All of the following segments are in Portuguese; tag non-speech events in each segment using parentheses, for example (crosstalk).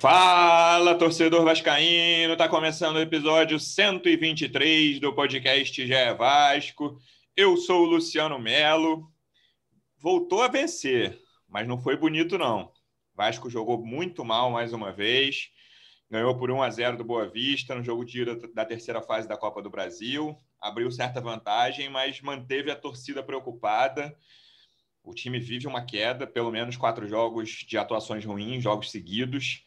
Fala, torcedor vascaíno! Tá começando o episódio 123 do podcast é Vasco. Eu sou o Luciano Melo. Voltou a vencer, mas não foi bonito não. Vasco jogou muito mal mais uma vez. Ganhou por 1 a 0 do Boa Vista no jogo de ida da terceira fase da Copa do Brasil. Abriu certa vantagem, mas manteve a torcida preocupada. O time vive uma queda, pelo menos quatro jogos de atuações ruins, jogos seguidos.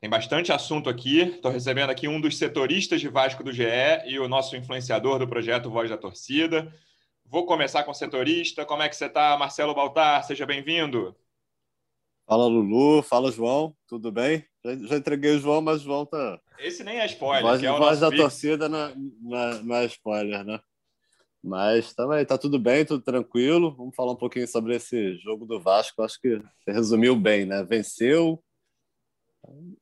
Tem bastante assunto aqui. Estou recebendo aqui um dos setoristas de Vasco do GE e o nosso influenciador do projeto Voz da Torcida. Vou começar com o setorista. Como é que você está, Marcelo Baltar? Seja bem-vindo. Fala, Lulu. Fala, João. Tudo bem? Já, já, entreguei o João, mas o João tá. Esse nem é spoiler. Voz, é voz da fixo. torcida não, não, não é spoiler, né? Mas também tá tudo bem, tudo tranquilo. Vamos falar um pouquinho sobre esse jogo do Vasco. Acho que você resumiu bem, né? Venceu,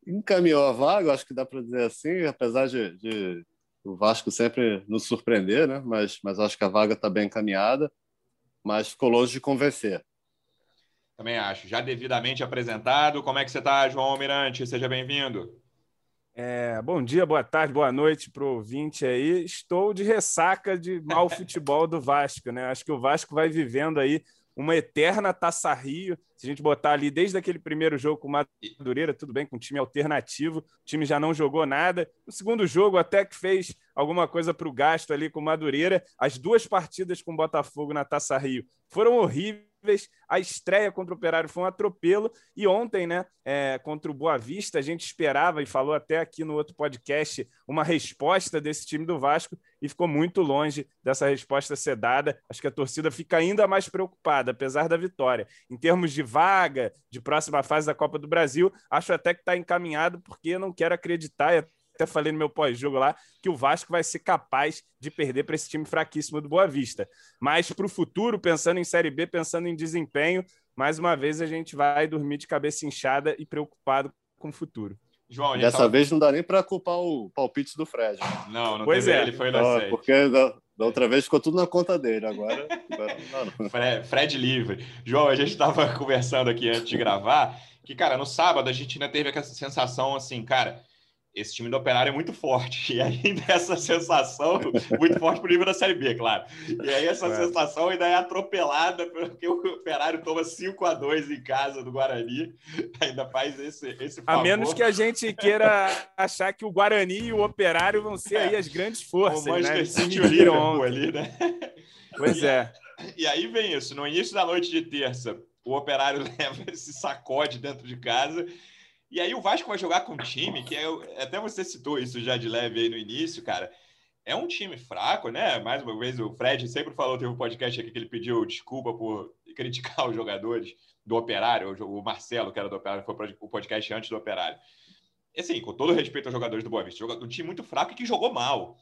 encaminhou a vaga, acho que dá para dizer assim, apesar de, de, o Vasco sempre nos surpreender, né? Mas, mas acho que a vaga está bem encaminhada, mas ficou longe de convencer. Também acho. Já devidamente apresentado. Como é que você está, João Almirante? Seja bem-vindo. É, bom dia, boa tarde, boa noite para o ouvinte aí. Estou de ressaca de mau futebol do Vasco, né? Acho que o Vasco vai vivendo aí uma eterna taça Rio. Se a gente botar ali desde aquele primeiro jogo com o Madureira, tudo bem, com um time alternativo, o time já não jogou nada. No segundo jogo, até que fez alguma coisa para o gasto ali com o Madureira. As duas partidas com o Botafogo na taça Rio foram horríveis. A estreia contra o Operário foi um atropelo. E ontem, né, é, contra o Boa Vista, a gente esperava e falou até aqui no outro podcast uma resposta desse time do Vasco e ficou muito longe dessa resposta ser dada. Acho que a torcida fica ainda mais preocupada, apesar da vitória. Em termos de vaga, de próxima fase da Copa do Brasil, acho até que está encaminhado, porque não quero acreditar, e até falei no meu pós-jogo lá, que o Vasco vai ser capaz de perder para esse time fraquíssimo do Boa Vista. Mas para o futuro, pensando em Série B, pensando em desempenho, mais uma vez a gente vai dormir de cabeça inchada e preocupado com o futuro. João, Dessa tava... vez não dá nem para culpar o palpite do Fred. Não, não pois teve, é. ele foi não, inocente. Porque da, da, outra vez ficou tudo na conta dele, agora, agora não, Fred, Fred livre. João, a gente estava (laughs) conversando aqui antes de gravar que, cara, no sábado a gente ainda teve aquela sensação assim, cara, esse time do Operário é muito forte. (laughs) E ainda essa sensação, muito forte pro nível da Série B, claro. E aí essa é. sensação ainda é atropelada, porque o Operário toma 5 a 2 em casa do Guarani. (laughs) Ainda faz esse, esse favor. A menos que a gente queira achar que o Guarani e o Operário vão ser aí as grandes forças, o Manchester né? City e o Liverpool ali, né? Pois é. E aí vem isso. No início da noite de terça, o Operário (laughs) leva esse sacode dentro de casa e aí o Vasco vai jogar com um time que é, até você citou isso já de leve aí no início, cara. É um time fraco, né? Mais uma vez, o Fred sempre falou, teve um podcast aqui que ele pediu desculpa por criticar (laughs) os jogadores do Operário, o Marcelo, que era do Operário, foi o podcast antes do Operário. E assim, com todo respeito aos jogadores do Boa Vista, um time muito fraco e que jogou mal.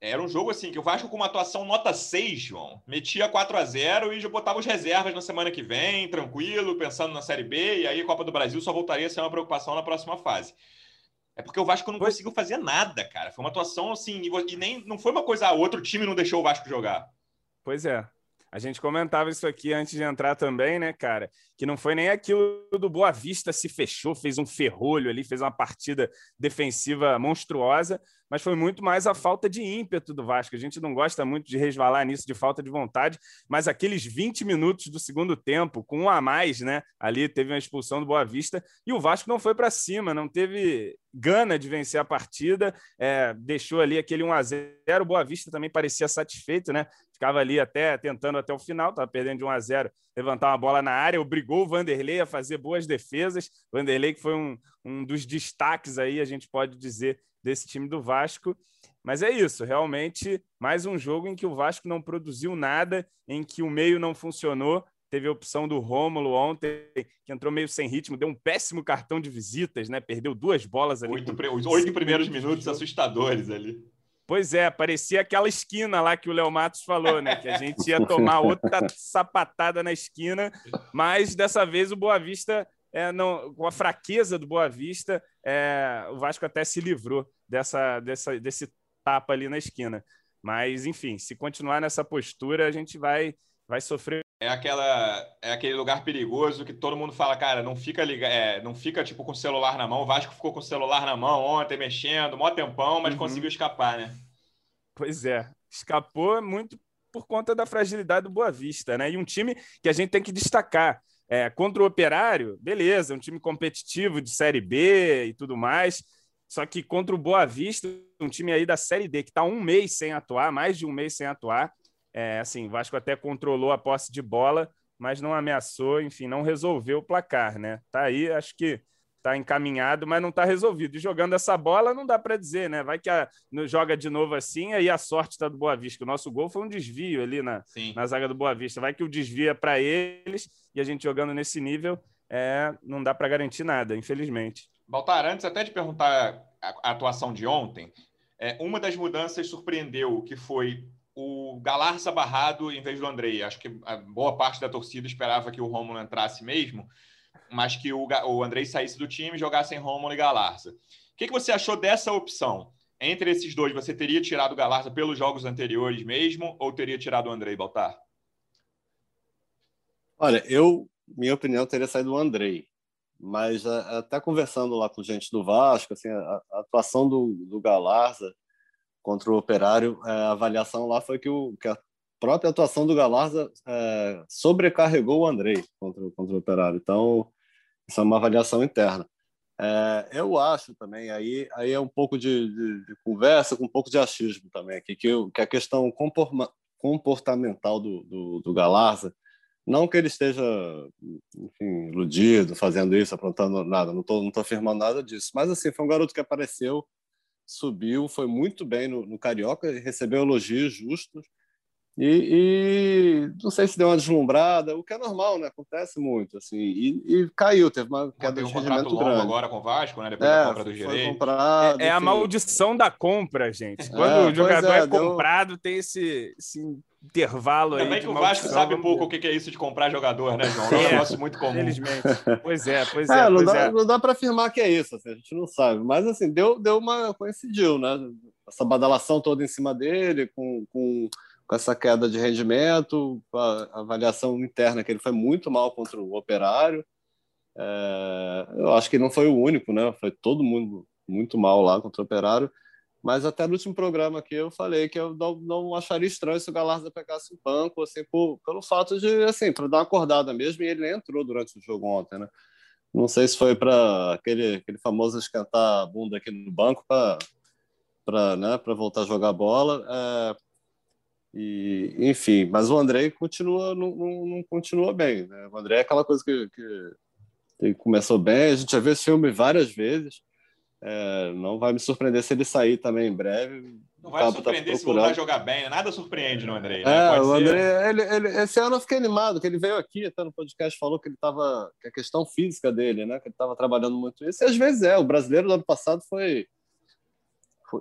Era um jogo assim que o Vasco com uma atuação nota 6, João, metia 4 a 0 e já botava os reservas na semana que vem, tranquilo, pensando na Série B, e aí a Copa do Brasil só voltaria a ser uma preocupação na próxima fase. É porque o Vasco não conseguiu fazer nada, cara. Foi uma atuação assim, e nem não foi uma coisa, ah, outro time não deixou o Vasco jogar. Pois é. A gente comentava isso aqui antes de entrar também, né, cara? Que não foi nem aquilo do Boa Vista se fechou, fez um ferrolho ali, fez uma partida defensiva monstruosa, mas foi muito mais a falta de ímpeto do Vasco. A gente não gosta muito de resvalar nisso, de falta de vontade, mas aqueles 20 minutos do segundo tempo, com um a mais, né? Ali teve uma expulsão do Boa Vista e o Vasco não foi para cima, não teve gana de vencer a partida, é, deixou ali aquele 1 a 0 O Boa Vista também parecia satisfeito, né? Ficava ali até tentando até o final, estava perdendo de 1 a 0 levantar uma bola na área, obrigou o Vanderlei a fazer boas defesas. Vanderlei, que foi um, um dos destaques aí, a gente pode dizer, desse time do Vasco. Mas é isso, realmente, mais um jogo em que o Vasco não produziu nada, em que o meio não funcionou. Teve a opção do Rômulo ontem, que entrou meio sem ritmo, deu um péssimo cartão de visitas, né? Perdeu duas bolas ali. Oito, os oito primeiros minutos assustadores ali. Pois é, parecia aquela esquina lá que o Léo Matos falou, né? Que a gente ia tomar outra (laughs) sapatada na esquina, mas dessa vez o Boa Vista, é, não, com a fraqueza do Boa Vista, é, o Vasco até se livrou dessa, dessa, desse tapa ali na esquina. Mas, enfim, se continuar nessa postura, a gente vai, vai sofrer é aquela é aquele lugar perigoso que todo mundo fala, cara, não fica liga, é, não fica tipo com o celular na mão. O Vasco ficou com o celular na mão ontem mexendo, mó tempão, mas uhum. conseguiu escapar, né? Pois é, escapou muito por conta da fragilidade do Boa Vista, né? E um time que a gente tem que destacar. É, contra o Operário, beleza, um time competitivo de Série B e tudo mais. Só que contra o Boa Vista, um time aí da Série D que está um mês sem atuar, mais de um mês sem atuar, é, assim, o Vasco até controlou a posse de bola, mas não ameaçou, enfim, não resolveu o placar, né? Tá aí, acho que tá encaminhado, mas não tá resolvido. E jogando essa bola, não dá para dizer, né? Vai que a, joga de novo assim, aí a sorte está do Boa Vista. O nosso gol foi um desvio ali na, na zaga do Boa Vista. Vai que o desvio é para eles e a gente jogando nesse nível, é, não dá para garantir nada, infelizmente. Baltar, antes até de perguntar a, a atuação de ontem, é, uma das mudanças surpreendeu, que foi o Galarça barrado em vez do Andrei. Acho que a boa parte da torcida esperava que o Romulo entrasse mesmo, mas que o, o Andrei saísse do time e jogasse em Romulo e Galarça. O que, que você achou dessa opção? Entre esses dois, você teria tirado o Galarça pelos jogos anteriores mesmo ou teria tirado o Andrei, Baltar? Olha, eu, minha opinião, teria saído o Andrei. Mas até conversando lá com gente do Vasco, assim, a, a atuação do, do Galarza contra o Operário, é, a avaliação lá foi que, o, que a própria atuação do Galarza é, sobrecarregou o Andrei contra, contra o Operário. Então, isso é uma avaliação interna. É, eu acho também, aí, aí é um pouco de, de, de, conversa com um pouco de achismo também, aqui, que, que a questão comportamental do, do, do Galarza, não que ele esteja enfim, iludido, fazendo isso, aprontando nada, não estou não tô afirmando nada disso, mas assim, foi um garoto que apareceu subiu, foi muito bem no, no Carioca, recebeu elogios justos. E, e, não sei se deu uma deslumbrada, o que é normal, né? Acontece muito, assim. E, e caiu, teve uma queda de um rendimento grande. agora com o Vasco, né? Depois é, da compra do Gerei. É, é a maldição da compra, gente. Quando é, o jogador é, é comprado, deu... tem esse, esse intervalo Também aí. Também que o Vasco sabe pouco o que é isso de comprar jogador, né, João? É um negócio muito comum. Infelizmente. Pois é, pois é. é não, pois dá, é. não dá para afirmar que é isso, assim, a gente não sabe. Mas, assim, deu, deu uma. coincidiu, né? Essa badalação toda em cima dele, com, com, com essa queda de rendimento, a avaliação interna que ele foi muito mal contra o Operário. É, eu acho que não foi o único, né? Foi todo mundo muito mal lá contra o Operário. Mas até no último programa aqui eu falei que eu não, não acharia estranho se o Galarza pegasse o banco, assim, por, pelo fato de, assim, para dar uma acordada mesmo, e ele entrou durante o jogo ontem, né? Não sei se foi para aquele, aquele famoso esquentar a bunda aqui no banco para né, voltar a jogar bola. É, e, enfim, mas o André continua, não, não, não, continua bem. Né? O André é aquela coisa que, que, que começou bem, a gente já viu esse filme várias vezes é, não vai me surpreender se ele sair também em breve. Não vai me surpreender tá se voltar a jogar bem, né? nada surpreende no André. Né? É, o André, ele, ele, esse ano eu fiquei animado, que ele veio aqui, até no podcast, falou que ele estava, que a questão física dele, né? Que ele estava trabalhando muito isso. E às vezes é, o brasileiro do ano passado foi.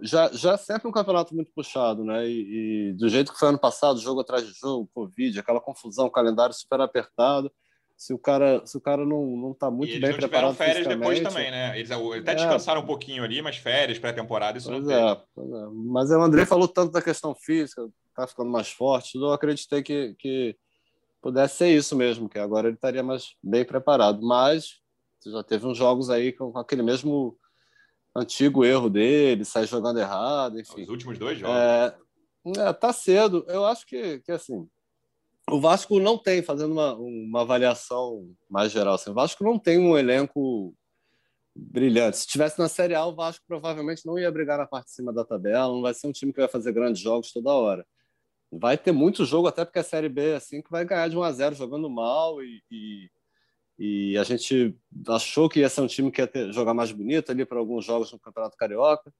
Já, já sempre um campeonato muito puxado, né? E, e do jeito que foi ano passado, jogo atrás de jogo, Covid, aquela confusão, calendário super apertado se o cara, se o cara não, não tá muito e bem preparado férias depois também, né? Eles até é. descansaram um pouquinho ali, mas férias, pré-temporada, isso pois não é, pois é. Mas o André falou tanto da questão física, tá ficando mais forte, eu acreditei que, que pudesse ser isso mesmo, que agora ele estaria mais bem preparado. Mas já teve uns jogos aí com aquele mesmo antigo erro dele, sai jogando errado, enfim. Os últimos dois jogos. É, é, tá cedo. Eu acho que, que assim, o Vasco não tem, fazendo uma, uma avaliação mais geral, assim, o Vasco não tem um elenco brilhante. Se tivesse na Série A, o Vasco provavelmente não ia brigar na parte de cima da tabela, não vai ser um time que vai fazer grandes jogos toda hora. Vai ter muito jogo, até porque a Série B assim que vai ganhar de 1 a 0 jogando mal e, e, e a gente achou que ia ser um time que ia ter, jogar mais bonito ali para alguns jogos no Campeonato Carioca.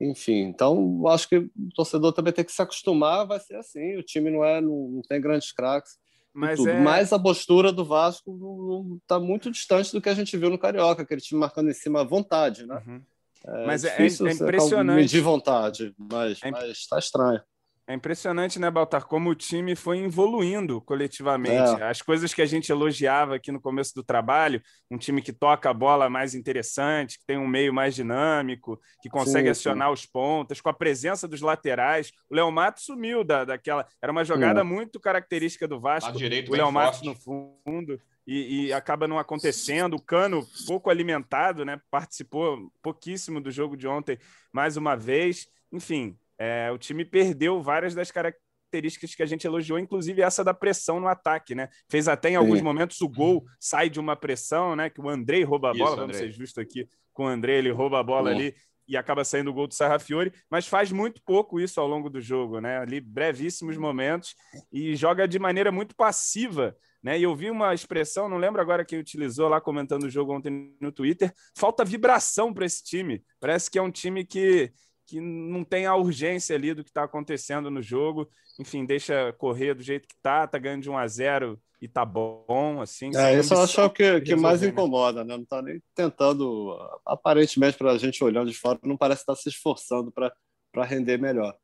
Enfim, então acho que o torcedor também tem que se acostumar, vai ser assim. O time não é, não, não tem grandes craques. Mas, é... Mas a postura do Vasco está muito distante do que a gente viu no Carioca, aquele time marcando em cima à vontade, né? Uhum. É mas é, é você impressionante. medir vontade, mas É imp- mas tá estranho. É impressionante, né, Baltar, como o time foi evoluindo coletivamente. É. As coisas que a gente elogiava aqui no começo do trabalho, um time que toca a bola mais interessante, que tem um meio mais dinâmico, que consegue Sim, acionar os pontas, com a presença dos laterais. O Léo Matos sumiu da, daquela. Era uma jogada É. muito característica do Vasco. Direito o Léo Matos no fundo e, e acaba não acontecendo. O Cano, pouco alimentado, né? Participou pouquíssimo do jogo de ontem, mais uma vez. Enfim, é, o time perdeu várias das características que a gente elogiou, inclusive essa da pressão no ataque, né? Fez até em alguns Sim. momentos o gol sai de uma pressão, né? Que o Andrei rouba a Isso, bola, vamos Andrei. ser justo aqui com o Andrei, ele rouba a bola Boa. ali e acaba saindo o gol do Sarrafiore, mas faz muito pouco isso ao longo do jogo, né? Ali brevíssimos momentos e joga de maneira muito passiva, né? E eu vi uma expressão, não lembro agora quem utilizou lá comentando o jogo ontem no Twitter, falta vibração para esse time. Parece que é um time que que não tem a urgência ali do que está acontecendo no jogo. Enfim, deixa correr do jeito que tá, tá ganhando de 1 a 0 e tá bom, assim. É, isso eu acho que o de que mais né? incomoda, né? Não tá nem tentando, aparentemente, para a gente olhando de fora, não parece estar se esforçando para render melhor.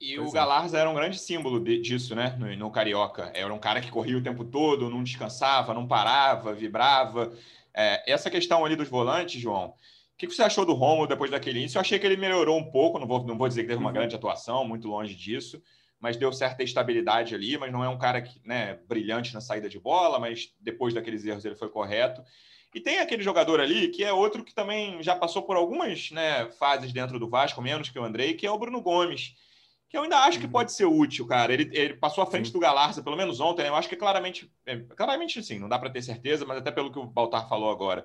E Pois o é. Galarza era um grande símbolo de- disso, né? No, no Carioca. Era um cara que corria o tempo todo, não descansava, não parava, vibrava. É, essa questão ali dos volantes, João, que, que você achou do Romulo depois daquele início? Eu achei que ele melhorou um pouco, não vou, não vou dizer que teve uma Uhum. grande atuação, muito longe disso, mas deu certa estabilidade ali, mas não é um cara que, né, brilhante na saída de bola, mas depois daqueles erros ele foi correto. E tem aquele jogador ali que é outro que também já passou por algumas né, fases dentro do Vasco, menos que o Andrei, que é o Bruno Gomes que eu ainda acho que Uhum. pode ser útil, cara. Ele, ele passou à frente Sim. do Galarza, pelo menos ontem, né? Eu acho que claramente, é, claramente sim, não dá para ter certeza, mas até pelo que o Baltar falou agora.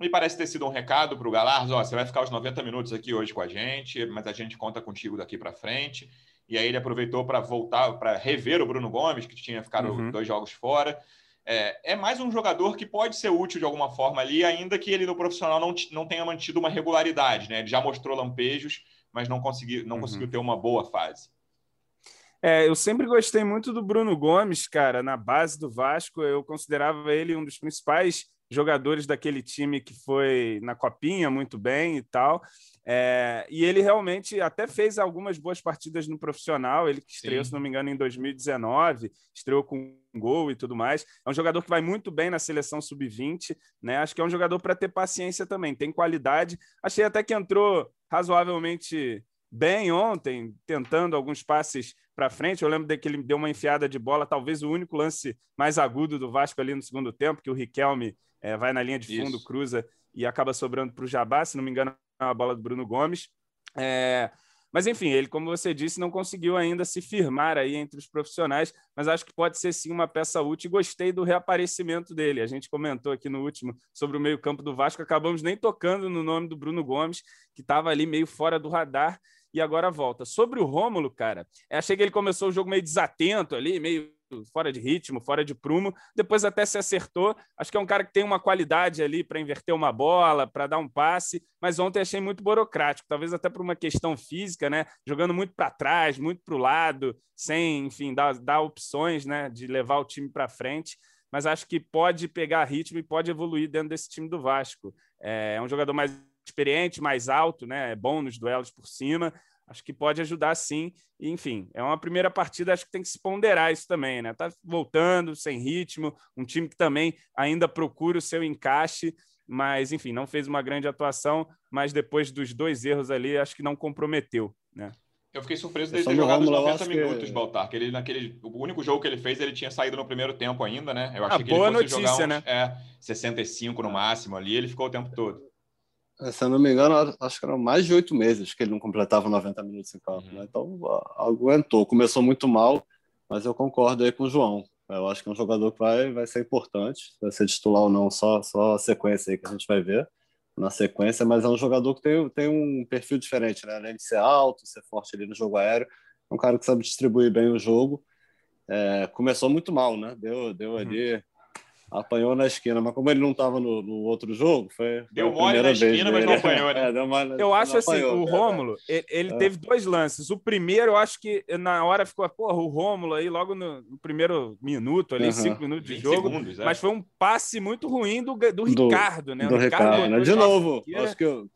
Me parece ter sido um recado para o Galarza, ó, você vai ficar os 90 minutos aqui hoje com a gente, mas a gente conta contigo daqui para frente. E aí ele aproveitou para voltar, para rever o Bruno Gomes, que tinha ficado Uhum. dois jogos fora. É, é mais um jogador que pode ser útil de alguma forma ali, ainda que ele no profissional não, não tenha mantido uma regularidade, né? Ele já mostrou lampejos, mas não conseguiu, não Uhum. conseguiu ter uma boa fase. É, eu sempre gostei muito do Bruno Gomes, cara, na base do Vasco. Eu considerava ele um dos principais jogadores daquele time que foi na Copinha muito bem e tal. É, e ele realmente até fez algumas boas partidas no profissional. Ele que estreou, Sim. se não me engano, em 2019, estreou com um gol e tudo mais. É um jogador que vai muito bem na seleção sub-20, né? Acho que é um jogador para ter paciência também, tem qualidade. Achei até que entrou razoavelmente bem ontem, tentando alguns passes para frente. Eu lembro de que ele deu uma enfiada de bola, talvez o único lance mais agudo do Vasco ali no segundo tempo, que o Riquelme eh, vai na linha de fundo, Isso. cruza e acaba sobrando para o Jabá, se não me engano, é uma bola do Bruno Gomes. É, mas enfim, ele, como você disse, não conseguiu ainda se firmar aí entre os profissionais, mas acho que pode ser sim uma peça útil e gostei do reaparecimento dele. A gente comentou aqui no último sobre o meio-campo do Vasco, acabamos nem tocando no nome do Bruno Gomes, que estava ali meio fora do radar e agora volta. Sobre o Rômulo, cara, eu achei que ele começou o jogo meio desatento ali, meio fora de ritmo, fora de prumo, depois até se acertou. Acho que é um cara que tem uma qualidade ali para inverter uma bola, para dar um passe, mas ontem achei muito burocrático, talvez até por uma questão física, né? Jogando muito para trás, muito para o lado, sem, enfim, dar, dar opções, né, de levar o time para frente. Mas acho que pode pegar ritmo e pode evoluir dentro desse time do Vasco. É, é um jogador mais experiente, mais alto, né? É bom nos duelos por cima. Acho que pode ajudar sim. E, enfim, é uma primeira partida, acho que tem que se ponderar isso também, né? Tá voltando, sem ritmo, um time que também ainda procura o seu encaixe, mas, enfim, não fez uma grande atuação, mas depois dos dois erros ali, acho que não comprometeu, né? Eu fiquei surpreso dele Sobre ter o jogado os Rômulo, eu 90 acho que- minutos, Baltar. Que ele, naquele, o único jogo que ele fez, ele tinha saído no primeiro tempo ainda, né? Eu Ah, achei que boa ele fosse notícia, jogar uns, né? é, 65 no máximo ali, ele ficou o tempo todo. Se eu não me engano, acho que eram mais de oito meses que ele não completava 90 minutos em campo. Uhum. né? Então, aguentou. Começou muito mal, mas eu concordo aí com o João. Eu acho que é um jogador que vai, vai ser importante. Vai ser titular ou não, só, só a sequência aí que a gente vai ver na sequência. Mas é um jogador que tem, tem um perfil diferente, né? Além de ser alto, ser forte ali no jogo aéreo, é um cara que sabe distribuir bem o jogo. É, começou muito mal, né? Deu, deu ali, apanhou na esquina, mas como ele não estava no, no outro jogo, foi. Deu foi a mole na primeira vez esquina, mas não apanhou, né? (laughs) É, deu mole- Eu acho assim, apanhou, o Rômulo, ele, ele É. teve dois lances. O primeiro, eu acho que na hora ficou, porra, o Rômulo aí, logo no, no primeiro minuto, ali, Uhum. cinco minutos de 20 jogo. segundos, é. Mas foi um passe muito ruim do, do Do- Ricardo, né? do o Ricardo, botou né? De novo, acho que eu-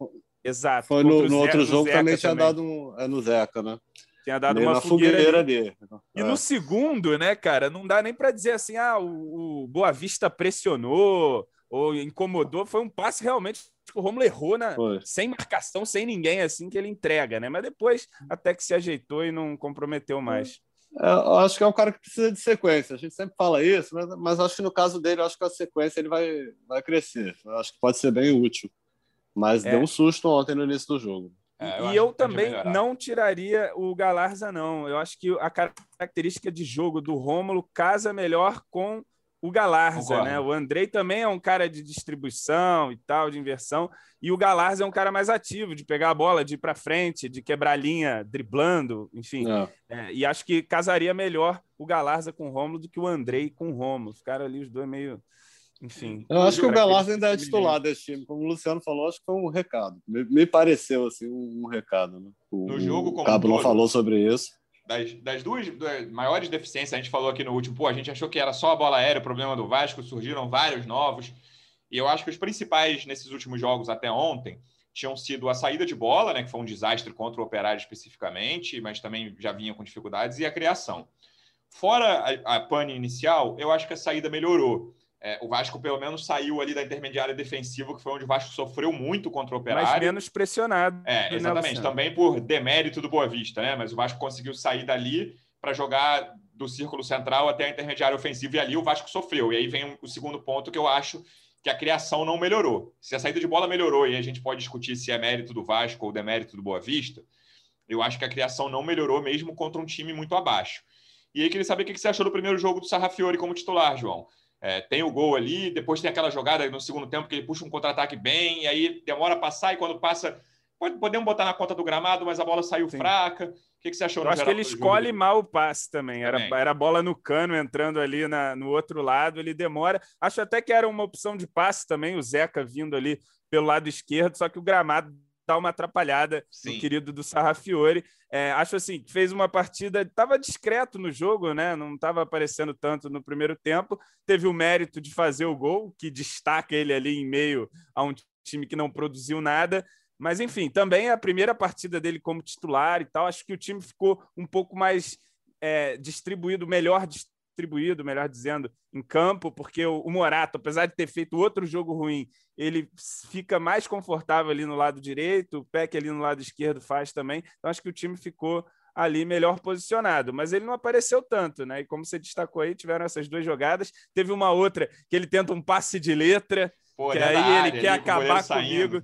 Exato. Foi no, no outro jogo também tinha também. dado um. É no Zeca, né? Tinha dado uma fogueira, fogueira ali. E é. no segundo, né, cara, não dá nem para dizer assim, ah, o, o Boa Vista pressionou ou incomodou. Foi um passe realmente que o Romulo errou na, sem marcação, sem ninguém, assim, que ele entrega, né? Mas depois até que se ajeitou e não comprometeu mais. É, eu acho que é um cara que precisa de sequência. A gente sempre fala isso, mas, mas acho que no caso dele, acho que a sequência ele vai, vai crescer. Eu acho que pode ser bem útil. Mas é. deu um susto ontem no início do jogo. É, eu e eu também não tiraria o Galarza, não. Eu acho que a característica de jogo do Rômulo casa melhor com o Galarza, né? O Andrei também é um cara de distribuição e tal, de inversão. E o Galarza é um cara mais ativo, de pegar a bola, de ir para frente, de quebrar a linha, driblando, enfim. É. É, e acho que casaria melhor o Galarza com o Rômulo do que o Andrei com o Rômulo. Ficaram ali os dois meio enfim. Eu acho que o Galarza ainda é titular desse time. Como o Luciano falou, acho que foi um recado. Me, me pareceu assim um, um recado. Né? O, no jogo, como o Cabo não falou sobre isso. Das, das duas das maiores deficiências, a gente falou aqui no último, pô, a gente achou que era só a bola aérea, o problema do Vasco, surgiram vários novos. E eu acho que os principais nesses últimos jogos até ontem tinham sido a saída de bola, né, que foi um desastre contra o Operário especificamente, mas também já vinha com dificuldades, e a criação. Fora a, a pane inicial, eu acho que a saída melhorou. É, o Vasco, pelo menos, saiu ali da intermediária defensiva, que foi onde o Vasco sofreu muito contra o Operário. Mas menos pressionado. É, né, exatamente. Também por demérito do Boa Vista, né? Mas o Vasco conseguiu sair dali para jogar do círculo central até a intermediária ofensiva, e ali o Vasco sofreu. E aí vem o segundo ponto que eu acho que a criação não melhorou. Se a saída de bola melhorou, e a gente pode discutir se é mérito do Vasco ou demérito do Boa Vista, eu acho que a criação não melhorou mesmo contra um time muito abaixo. E aí queria saber o que você achou do primeiro jogo do Sarrafiori como titular, João. É, tem o gol ali, depois tem aquela jogada no segundo tempo que ele puxa um contra-ataque bem, e aí demora a passar, e quando passa, pode, podemos botar na conta do gramado, mas a bola saiu Sim. fraca. O que, que você achou? Eu acho que ele escolhe jogo? mal o passe também. Era, também. era bola no cano entrando ali na, no outro lado, ele demora. Acho até que era uma opção de passe também, o Zeca vindo ali pelo lado esquerdo, só que o gramado dá uma atrapalhada Sim. no querido do Sarrafiore. É, acho assim, fez uma partida, estava discreto no jogo, né? Não estava aparecendo tanto no primeiro tempo. Teve o mérito de fazer o gol, que destaca ele ali em meio a um time que não produziu nada. Mas, enfim, também a primeira partida dele como titular e tal. Acho que o time ficou um pouco mais é, distribuído, melhor distribuído distribuído, melhor dizendo, em campo, porque o, Morato, apesar de ter feito outro jogo ruim, ele fica mais confortável ali no lado direito, o Peck ali no lado esquerdo faz também. Então acho que o time ficou ali melhor posicionado, mas ele não apareceu tanto, né? E como você destacou aí, tiveram essas duas jogadas. Teve uma outra que ele tenta um passe de letra, Pô, que aí ele área, quer acabar comigo.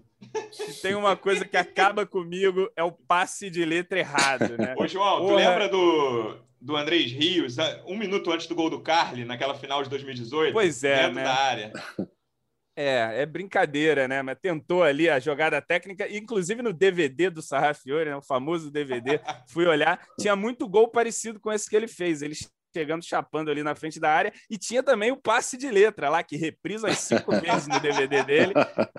Se tem uma coisa que acaba comigo é o passe de letra errado, né? Ô, João, Porra. tu lembra do, do Andrés Rios, um minuto antes do gol do Carly, naquela final de 2018. Pois é, dentro né? da área. É, é brincadeira, né? Mas tentou ali a jogada técnica, inclusive no DVD do Sarrafiore, né? o famoso DVD, (laughs) fui olhar, tinha muito gol parecido com esse que ele fez. Ele chegando, chapando ali na frente da área, e tinha também o passe de letra lá, que reprisa as cinco (laughs) vezes no DVD dele.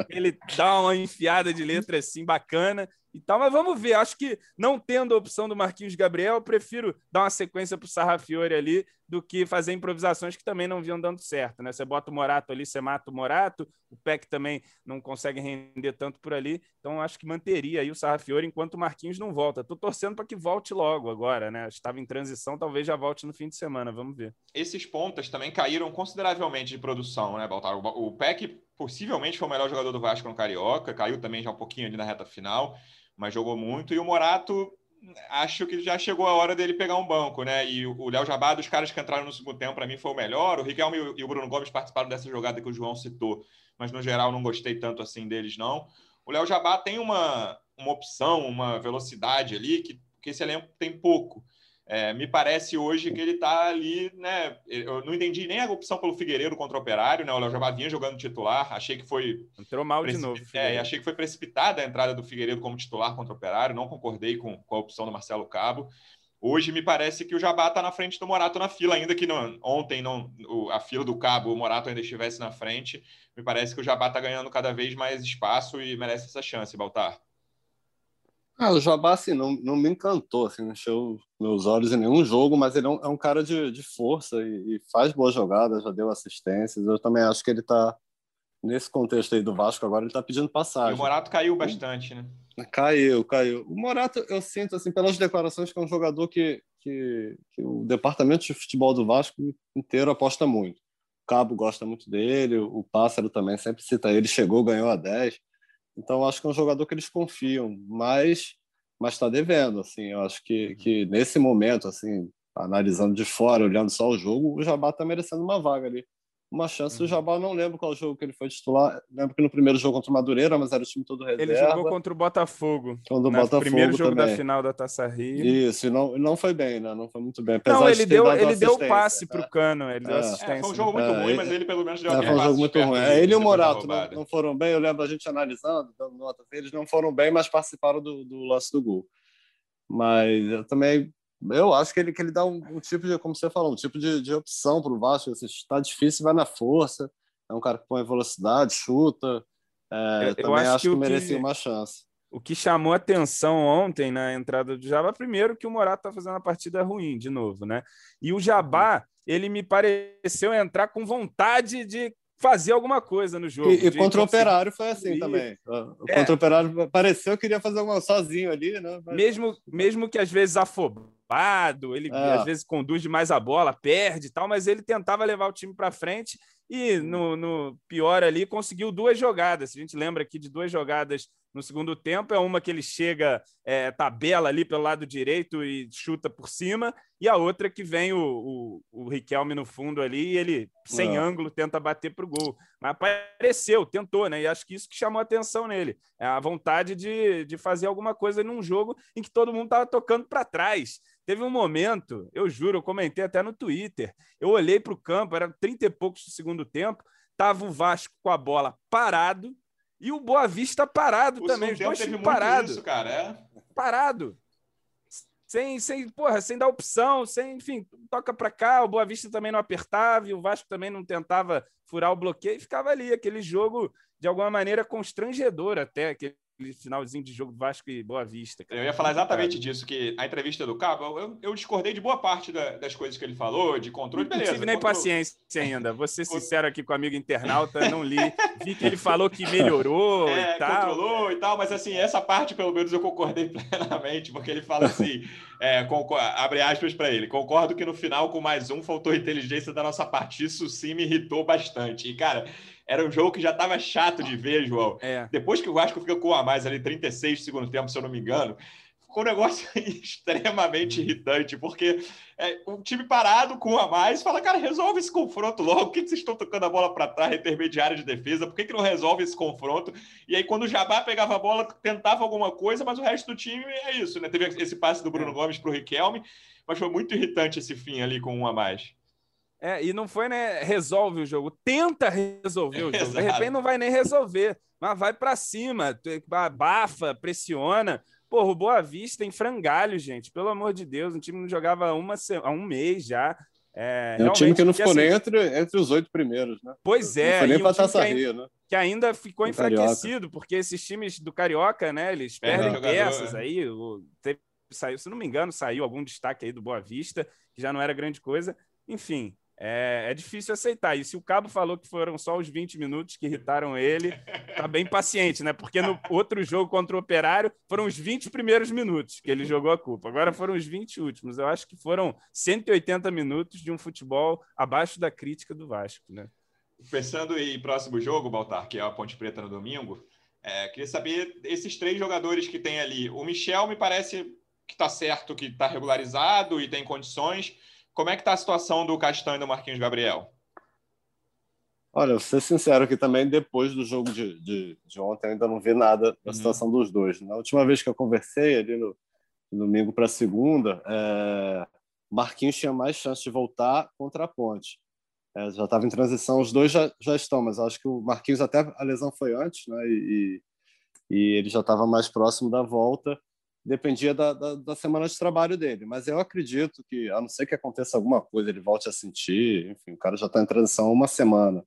Ele dá uma enfiada de letra assim bacana, e tal, mas vamos ver. Acho que não tendo a opção do Marquinhos Gabriel, eu prefiro dar uma sequência para o Sarrafiore ali do que fazer improvisações que também não vinham dando certo. Né? Você bota o Morato ali, você mata o Morato, o Peck também não consegue render tanto por ali, então acho que manteria aí o Sarrafiore enquanto o Marquinhos não volta. Estou torcendo para que volte logo agora, né? Estava em transição, talvez já volte no fim de semana, vamos ver. Esses pontas também caíram consideravelmente de produção, né, Baltar? O Peck possivelmente foi o melhor jogador do Vasco no Carioca, caiu também já um pouquinho ali na reta final mas jogou muito. E o Morato, acho que já chegou a hora dele pegar um banco, né? E o Léo Jabá, dos caras que entraram no segundo tempo, para mim foi o melhor. O Riquelme e o Bruno Gomes participaram dessa jogada que o João citou, mas no geral não gostei tanto assim deles, não. O Léo Jabá tem uma, uma opção, uma velocidade ali que, que esse elenco tem pouco. É, me parece hoje que ele está ali, né? Eu não entendi nem a opção pelo Figueiredo contra o Operário, né? O Léo já vinha jogando titular, achei que foi. Entrou mal de novo. É, achei que foi precipitada a entrada do Figueiredo como titular contra o Operário, não concordei com, com a opção do Marcelo Cabo. Hoje me parece que o Jabá está na frente do Morato na fila, ainda que não, ontem não, a fila do Cabo, o Morato ainda estivesse na frente. Me parece que o Jabá está ganhando cada vez mais espaço e merece essa chance, Baltar. Ah, o Jabá, assim, não, não me encantou, assim, não encheu meus olhos em nenhum jogo, mas ele é um, é um cara de, de força e, e, faz boas jogadas, já deu assistências. Eu também acho que ele está nesse contexto aí do Vasco, agora ele está pedindo passagem. E o Morato caiu bastante, né? Caiu, caiu. O Morato, eu sinto, assim, pelas declarações, que é um jogador que, que, que o departamento de futebol do Vasco inteiro aposta muito. O Cabo gosta muito dele, o Pássaro também sempre cita ele, chegou, ganhou a 10. Então, acho que é um jogador que eles confiam, mas mas está devendo, assim, eu acho que, que nesse momento, assim, analisando de fora, olhando só o jogo, o Jabá está merecendo uma vaga ali uma chance. Uhum. O Jabal não lembro qual jogo que ele foi titular. Lembro que no primeiro jogo contra o Madureira, mas era o time todo reserva. Ele jogou contra o Botafogo. Contra o Botafogo primeiro jogo também. da final da Taça Rio. Isso, e não, não foi bem, né? Não foi muito bem. Apesar não, ele deu, ele deu passe para o Cano, ele deu é. assistência. É, foi um jogo muito é, ruim, mas ele pelo menos deu é, Foi um jogo muito ruim. É, ele e o Morato não, não, foram bem. Eu lembro a gente analisando, dando nota. Eles não foram bem, mas participaram do, do lance do gol. Mas eu também eu acho que ele, que ele dá um, um tipo de, como você falou, um tipo de, de opção para o Vasco. Está assim, difícil, vai na força é um cara que põe velocidade, chuta. É, eu, também acho, acho que, que merecia uma chance. O que chamou atenção ontem na entrada do Jabá, primeiro que o Morato está fazendo a partida ruim de novo, né? E o Jabá, uhum. ele me pareceu entrar com vontade de fazer alguma coisa no jogo. E, e contra o Operário foi assim também. É. Contra o Operário pareceu que queria fazer alguma sozinho ali, né? Mas... Mesmo, mesmo que às vezes afobado, ele é. às vezes conduz demais a bola, perde e tal, mas ele tentava levar o time para frente e no, no, pior ali conseguiu duas jogadas. A gente lembra aqui de duas jogadas no segundo tempo. É uma que ele chega, é, tabela ali pelo lado direito e chuta por cima, e a outra que vem o, o, o Riquelme no fundo ali e ele, sem ângulo, tenta bater para o gol. Mas apareceu, tentou, né? E acho que isso que chamou a atenção nele. É a vontade de, de fazer alguma coisa num jogo em que todo mundo estava tocando para trás. Teve um momento, eu juro, eu comentei até no Twitter. Eu olhei para o campo, era 30 e poucos do segundo tempo, tava o Vasco com a bola parado e o Boa Vista parado o também. Os dois teve parado. Isso, cara, é? Parado. Sem, sem, porra, sem dar opção, sem, enfim, toca para cá, o Boa Vista também não apertava e o Vasco também não tentava furar o bloqueio, e ficava ali aquele jogo de alguma maneira constrangedor até, aquele finalzinho de jogo Vasco e Boa Vista. Cara. Eu ia falar exatamente disso, que a entrevista do Cabo, eu, eu discordei de boa parte da, das coisas que ele falou, de controle, beleza. Não tive nem controle... paciência ainda, vou ser (laughs) sincero aqui com o amigo internauta, não li, vi que ele falou que melhorou (laughs) é, e tal. controlou e tal, mas assim, essa parte pelo menos eu concordei (laughs) plenamente, porque ele fala assim, é, abre aspas para ele, concordo que no final com mais um faltou inteligência da nossa parte, isso sim me irritou bastante. E cara, era um jogo que já estava chato de ver, João. É. Depois que o Vasco fica com a mais ali, 36 do segundo tempo, se eu não me engano, ficou um negócio (laughs) extremamente irritante, porque é, um time parado com a mais fala, cara, resolve esse confronto logo. Por que, que vocês estão tocando a bola para trás, intermediária de defesa? Por que, que não resolve esse confronto? E aí, quando o Jabá pegava a bola, tentava alguma coisa, mas o resto do time é isso, né? Teve esse passe do Bruno é. Gomes para o Riquelme, mas foi muito irritante esse fim ali com um a mais. É, e não foi, né? Resolve o jogo. Tenta resolver o (laughs) jogo. De repente não vai nem resolver, mas vai para cima, abafa, pressiona. Porra, o Boa Vista em frangalho, gente. Pelo amor de Deus, um time não jogava uma, há um mês já. É, é um time que não ficou assim, nem entre, entre os oito primeiros, né? Pois é. Não foi nem para Taça Rio, né? Que ainda ficou enfraquecido, Carioca. porque esses times do Carioca, né? Eles perdem é, peças aí. O, teve, saiu, se não me engano, saiu algum destaque aí do Boa Vista, que já não era grande coisa. Enfim, é, é, difícil aceitar. E se o Cabo falou que foram só os 20 minutos que irritaram ele, tá bem paciente, né? Porque no outro jogo contra o Operário foram os 20 primeiros minutos que ele jogou a culpa. Agora foram os 20 últimos. Eu acho que foram 180 minutos de um futebol abaixo da crítica do Vasco, né? Pensando em próximo jogo, Baltar, que é a Ponte Preta no domingo, é, queria saber esses três jogadores que tem ali. O Michel me parece que está certo, que está regularizado e tem condições. Como é que está a situação do Castanho e do Marquinhos Gabriel? Olha, vou ser sincero que também depois do jogo de, de, de ontem ainda não vi nada da uhum. situação dos dois. Na última vez que eu conversei ali no, no domingo para segunda, é, Marquinhos tinha mais chance de voltar contra a Ponte. É, já estava em transição, os dois já, já estão, mas acho que o Marquinhos até a lesão foi antes, né? E, e ele já estava mais próximo da volta dependia da, da, da, semana de trabalho dele. Mas eu acredito que, a não ser que aconteça alguma coisa, ele volte a sentir, enfim, o cara já está em transição há uma semana.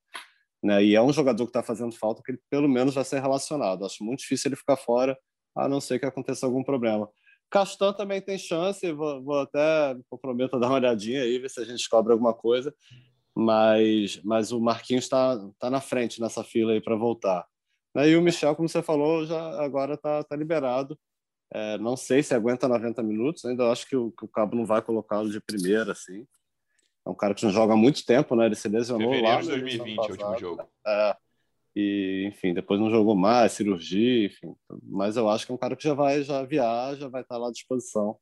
Né? E é um jogador que está fazendo falta que ele pelo menos vai ser relacionado. Acho muito difícil ele ficar fora, a não ser que aconteça algum problema. Castan também tem chance, vou, vou até me comprometo a dar uma olhadinha aí, ver se a gente descobre alguma coisa. mas, mas o Marquinhos está tá na frente nessa fila aí para voltar. Né, e o Michel, como você falou, já agora está tá liberado. É, não sei se aguenta 90 minutos, ainda acho que o, que o Cabo não vai colocá-lo de primeira, assim. É um cara que não joga há muito tempo, né? Ele se lesionou Fevereiro lá. de 2020, o último jogo. É, e, enfim, depois não jogou mais, cirurgia, enfim. Mas eu acho que é um cara que já vai, já viaja, vai estar lá à disposição.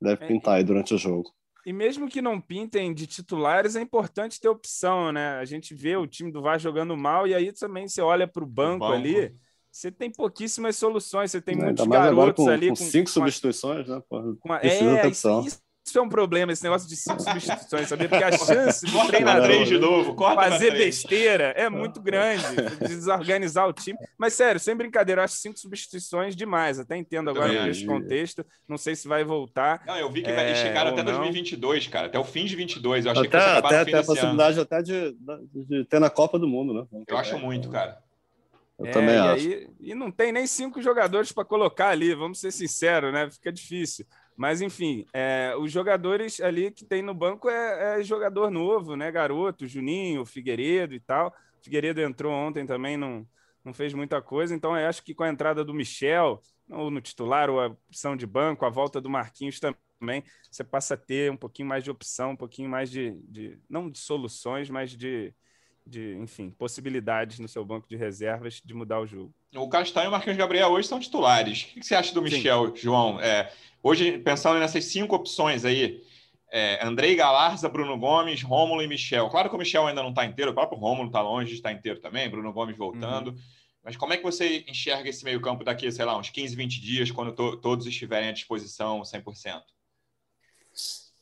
Deve É, pintar aí durante o jogo. E mesmo que não pintem de titulares, é importante ter opção, né? A gente vê o time do Vasco jogando mal e aí também você olha para o banco, banco. ali, você tem pouquíssimas soluções, você tem Ainda muitos garotos com, ali com cinco com a- substituições, né? Porra, com a- precisa é, ter isso, opção. isso é um problema, esse negócio de cinco substituições, sabia? Porque a (laughs) chance do Corta treinador três de novo, fazer besteira é muito grande, desorganizar o time. Mas, sério, sem brincadeira, eu acho cinco substituições demais. Até entendo agora nesse contexto. Não sei se vai voltar. Não, eu vi que É, vai esticar ou até não. 2022, cara. Até o fim de 22. Eu achei Até, que fosse até, até a desse ano. possibilidade até de, de ter na Copa do Mundo, né? Eu acho muito, cara. Eu É, também e, acho. aí- e não tem nem cinco jogadores para colocar ali, vamos ser sinceros, né? Fica difícil. Mas, enfim, é, os jogadores ali que tem no banco é, é jogador novo, né? Garoto, Juninho, Figueiredo e tal. Figueiredo entrou ontem também, não, não fez muita coisa. Então, eu acho que com a entrada do Michel, ou no titular, ou a opção de banco, a volta do Marquinhos também, você passa a ter um pouquinho mais de opção, um pouquinho mais de, de não de soluções, mas de, de, enfim, possibilidades no seu banco de reservas de mudar o jogo. O Castanho e o Marquinhos Gabriel hoje são titulares. O que você acha do Michel, João? É, hoje, pensando nessas cinco opções aí, é, Andrei Galarza, Bruno Gomes, Rômulo e Michel. Claro que o Michel ainda não está inteiro, o próprio Rômulo está longe de estar inteiro também, Bruno Gomes voltando. Mas como é que você enxerga esse meio-campo daqui, sei lá, uns 15, 20 dias, quando to- todos estiverem à disposição 100%?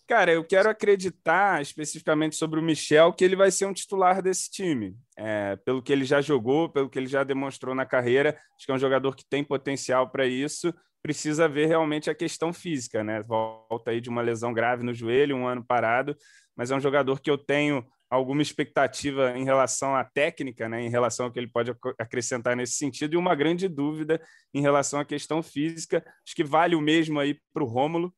Cara, eu quero acreditar especificamente sobre o Michel que ele vai ser um titular desse time. É, pelo que ele já jogou, pelo que ele já demonstrou na carreira, acho que é um jogador que tem potencial para isso. Precisa ver realmente a questão física, né? Volta aí de uma lesão grave no joelho, um ano parado, mas é um jogador que eu tenho alguma expectativa em relação à técnica, né? Em relação ao que ele pode ac- acrescentar nesse sentido, e uma grande dúvida em relação à questão física. Acho que vale o mesmo aí para o Rômulo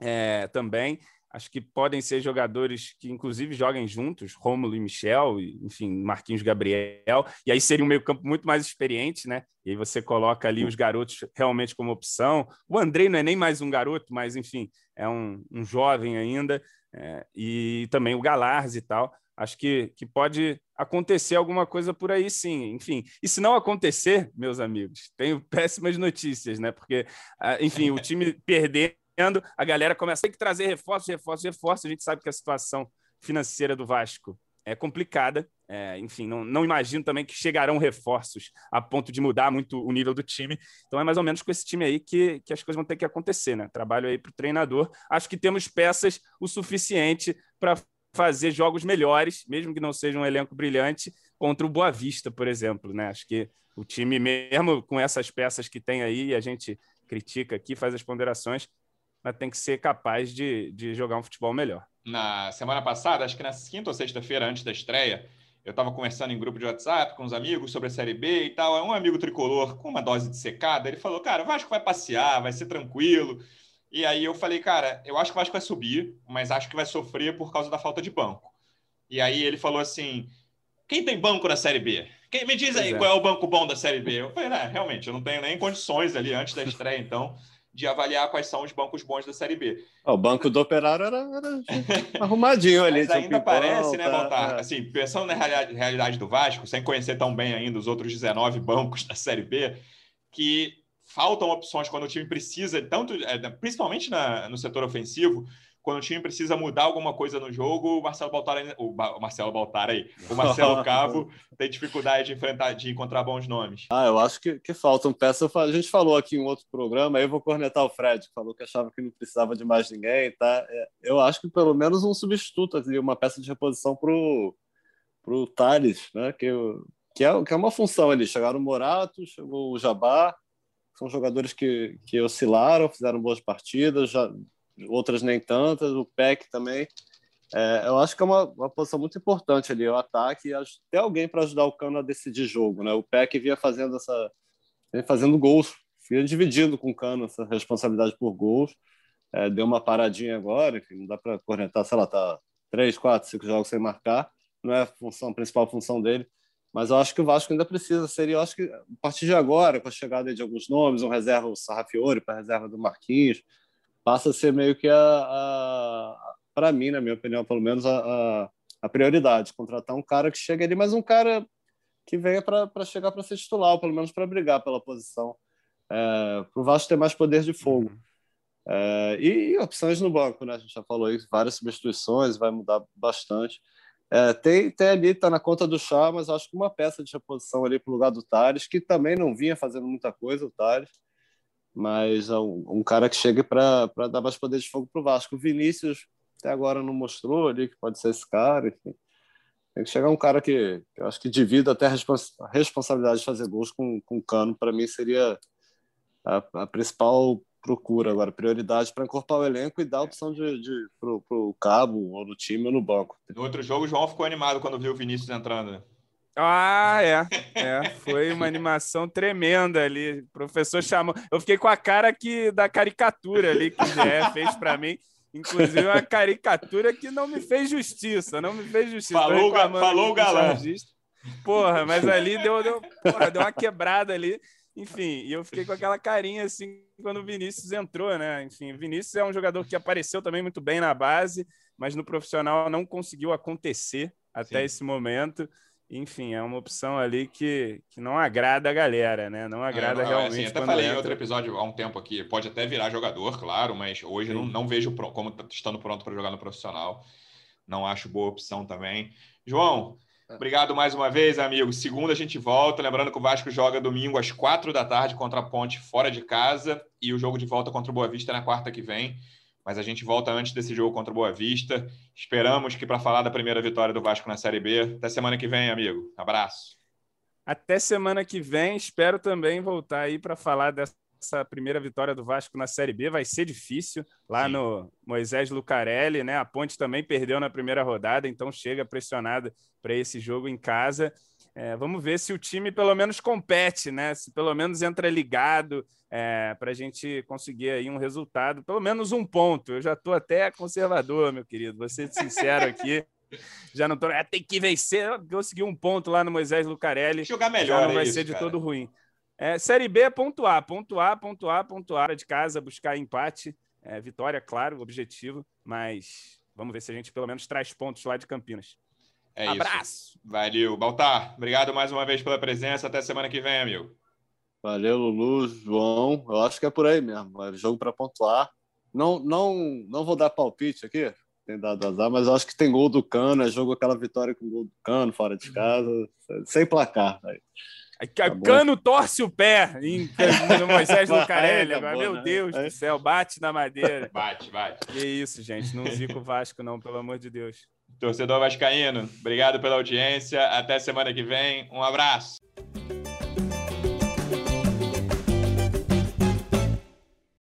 é, também. Acho que podem ser jogadores que, inclusive, joguem juntos, Rômulo e Michel, enfim, Marquinhos Gabriel. E aí seria um meio-campo muito mais experiente, né? E aí você coloca ali os garotos realmente como opção. O Andrei não é nem mais um garoto, mas, enfim, é um, um jovem ainda. é, e também o Galarz e tal. Acho que, que pode acontecer alguma coisa por aí, sim. Enfim, e se não acontecer, meus amigos, tenho (laughs) péssimas notícias, né? Porque, ah, enfim, o time (laughs) perder a galera começa a ter que trazer reforços, reforços, reforços. A gente sabe que a situação financeira do Vasco é complicada. É, enfim, não, não imagino também que chegarão reforços a ponto de mudar muito o nível do time. Então é mais ou menos com esse time aí que, que as coisas vão ter que acontecer, né? Trabalho aí para o treinador. Acho que temos peças o suficiente para fazer jogos melhores, mesmo que não seja um elenco brilhante, contra o Boa Vista, por exemplo, né? Acho que o time, mesmo com essas peças que tem aí, a gente critica aqui, faz as ponderações, mas tem que ser capaz de, de jogar um futebol melhor. Na semana passada, acho que na quinta ou sexta-feira, antes da estreia, eu estava conversando em grupo de WhatsApp com os amigos sobre a Série B e tal. Um amigo tricolor com uma dose de secada, ele falou: Cara, o Vasco vai passear, vai ser tranquilo. E aí eu falei: Cara, eu acho que o Vasco vai subir, mas acho que vai sofrer por causa da falta de banco. E aí ele falou assim: Quem tem banco na Série B? Quem, me diz aí é. qual é o banco bom da Série B. Eu falei: "Né, Realmente, eu não tenho nem condições ali antes da estreia, então, de avaliar quais são os bancos bons da Série B. O banco do operário era, era (laughs) arrumadinho ali. Mas ainda parece, né, tá, Baltar? é. Assim, pensando na realidade, realidade do Vasco, sem conhecer tão bem ainda os outros 19 bancos da Série B, que faltam opções quando o time precisa, tanto, é, principalmente na- no setor ofensivo, quando o time precisa mudar alguma coisa no jogo, o Marcelo Baltar, o, Ba- o Marcelo Baltar aí, (laughs) o Marcelo Cavo tem dificuldade de enfrentar, de encontrar bons nomes. Ah, eu acho que, que faltam peças. A gente falou aqui em um outro programa, aí eu vou cornetar o Fred, que falou que achava que não precisava de mais ninguém, tá? É, Eu acho que pelo menos um substituto ali, uma peça de reposição pro, pro Thales, né? Que, que, é, que é uma função ali. Chegaram o Morato, chegou o Jabá, são jogadores que, que oscilaram, fizeram boas partidas, já, outras nem tantas, o Peck também. É, eu acho que é uma, uma posição muito importante ali, o ataque, e ter alguém para ajudar o Cano a decidir jogo. Né? O Peck vinha fazendo essa vinha fazendo gols, vinha dividindo com o Cano essa responsabilidade por gols. É, deu uma paradinha agora, enfim, não dá para cornetar, sei lá, tá três, quatro, cinco jogos sem marcar, não é a função a principal função dele. Mas eu acho que o Vasco ainda precisa ser. Eu acho que a partir de agora, com a chegada de alguns nomes, um reserva o Sarrafiore para reserva do Marquinhos, passa a ser meio que a, a para mim, na minha opinião, pelo menos a, a, a, prioridade, contratar um cara que chegue ali, mas um cara que venha para chegar para ser titular, ou pelo menos para brigar pela posição, é, para o Vasco ter mais poder de fogo. Uhum. É, e, e, opções no banco, né? A gente já falou aí, várias substituições, vai mudar bastante. É, tem, tem ali, está na conta do chá, mas acho que uma peça de reposição ali para o lugar do Tales, que também não vinha fazendo muita coisa, o Tales, mas é um, um cara que chega para dar mais poder de fogo para o Vasco. O Vinícius até agora não mostrou ali que pode ser esse cara, enfim. Tem que chegar um cara que, que eu acho que divida até a, a responsabilidade de fazer gols com, com o Cano, para mim seria a, a principal procura agora, prioridade para encorpar o elenco e dar a opção de, de para o cabo ou no time ou no banco. No outro jogo, o João ficou animado quando viu o Vinícius entrando. Né? Ah, é. é. Foi uma animação tremenda ali. O professor chamou. Eu fiquei com a cara que da caricatura ali que o Zé fez para mim. Inclusive, uma caricatura que não me fez justiça, não me fez justiça. Falou, falou o galã. Porra, mas ali deu, deu, porra, deu uma quebrada ali. Enfim, e eu fiquei com aquela carinha assim quando o Vinícius entrou, né? Enfim, o Vinícius é um jogador que apareceu também muito bem na base, mas no profissional não conseguiu acontecer até Sim. esse momento. Enfim, é uma opção ali que, que não agrada a galera, né? Não agrada não, não, realmente. Assim, até falei entra... em outro episódio há um tempo aqui, pode até virar jogador, claro, mas hoje não, não vejo como estando pronto para jogar no profissional. Não acho boa opção também. João, Obrigado mais uma vez, amigo. Segunda a gente volta. Lembrando que o Vasco joga domingo às quatro da tarde contra a Ponte fora de casa e o jogo de volta contra o Boa Vista na quarta que vem. Mas a gente volta antes desse jogo contra o Boa Vista. Esperamos que para falar da primeira vitória do Vasco na Série B. Até semana que vem, amigo. Abraço. Até semana que vem. Espero também voltar aí para falar dessa essa primeira vitória do Vasco na Série B vai ser difícil lá Sim. no Moisés Lucarelli, né? A Ponte também perdeu na primeira rodada, então chega pressionada para esse jogo em casa. É, vamos ver se o time pelo menos compete, né? Se pelo menos entra ligado é, para a gente conseguir aí um resultado, pelo menos um ponto. Eu já estou até conservador, meu querido. Vou ser sincero aqui. (laughs) já não tô. É, tem que vencer. Consegui um ponto lá no Moisés Lucarelli. Jogar melhor. Já não vai é ser isso, de cara. todo ruim. É, série B é pontuar, pontuar, pontuar, pontuar de casa, buscar empate. É, vitória, claro, objetivo, mas vamos ver se a gente pelo menos traz pontos lá de Campinas. É Abraço! Isso. Valeu. Baltar, obrigado mais uma vez pela presença. Até semana que vem, amigo. Valeu, Lulu, João. Eu acho que é por aí mesmo. É jogo para pontuar. Não, não, não vou dar palpite aqui, tem dado azar, mas eu acho que tem gol do Cano. É jogo aquela vitória com gol do Cano fora de casa, sem placar. Véio. Tá Cano torce o pé em, (laughs) no Moisés Lucarelli. É, tá meu né? Deus é. do céu, bate na madeira. Bate, bate. Que isso, gente. Não zica o Vasco, não, pelo amor de Deus. Torcedor Vascaíno, obrigado pela audiência. Até semana que vem. Um abraço.